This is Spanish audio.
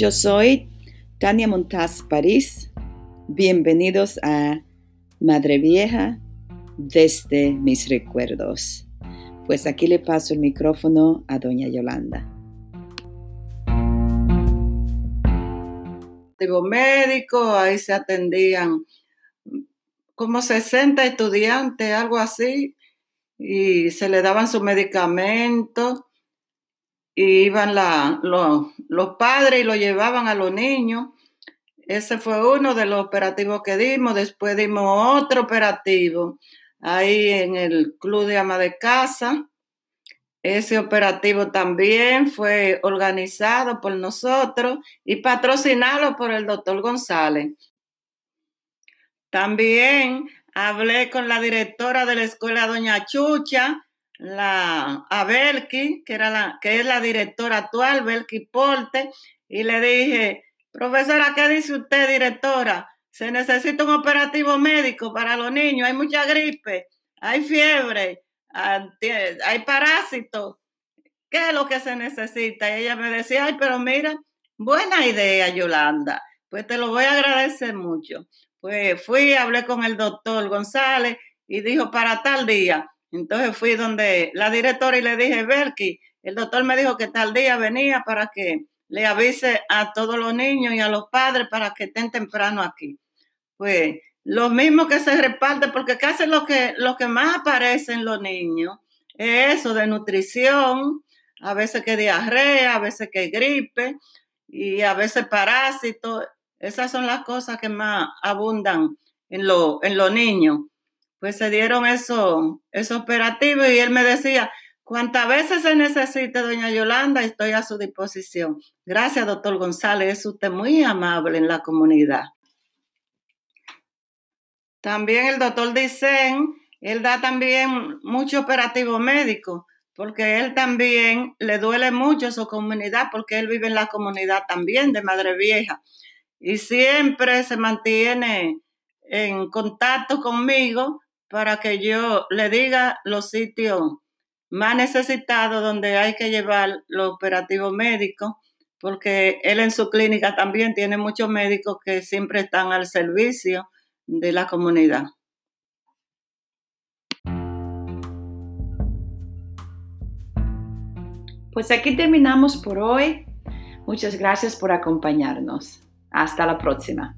Yo soy Tania Montaz París. Bienvenidos a Madre Vieja desde mis recuerdos. Pues aquí le paso el micrófono a doña Yolanda. médico, ahí se atendían como 60 estudiantes, algo así, y se le daban sus medicamentos, y iban los padres y lo llevaban a los niños. Ese fue uno de los operativos que dimos. Después dimos otro operativo ahí en el Club de Ama de Casa. Ese operativo también fue organizado por nosotros y patrocinado por el doctor González. También hablé con la directora de la escuela, doña Chucha, la, a Belki, que, era la, que es la directora actual, Belki Porte, y le dije, profesora, ¿qué dice usted, directora? Se necesita un operativo médico para los niños, hay mucha gripe, hay fiebre, hay parásitos. ¿Qué es lo que se necesita? Y ella me decía, ay, pero mira, buena idea, Yolanda. Pues te lo voy a agradecer mucho. Pues fui, hablé con el doctor González y dijo para tal día. Entonces fui donde la directora y le dije, Belki, el doctor me dijo que tal día venía para que le avise a todos los niños y a los padres para que estén temprano aquí. Pues lo mismo que se reparte, porque casi lo que, lo que más aparece en los niños es eso de nutrición, a veces que diarrea, a veces que gripe y a veces parásitos. Esas son las cosas que más abundan en, en los niños. Pues se dieron esos eso operativos y él me decía, cuántas veces se necesite, doña Yolanda, estoy a su disposición. Gracias, doctor González, es usted muy amable en la comunidad. También el doctor Dicen, él da también mucho operativo médico, porque él también le duele mucho su comunidad, porque él vive en la comunidad también de Madre Vieja y siempre se mantiene en contacto conmigo para que yo le diga los sitios más necesitados donde hay que llevar los operativos médicos, porque él en su clínica también tiene muchos médicos que siempre están al servicio de la comunidad. Pues aquí terminamos por hoy. Muchas gracias por acompañarnos. Hasta la próxima.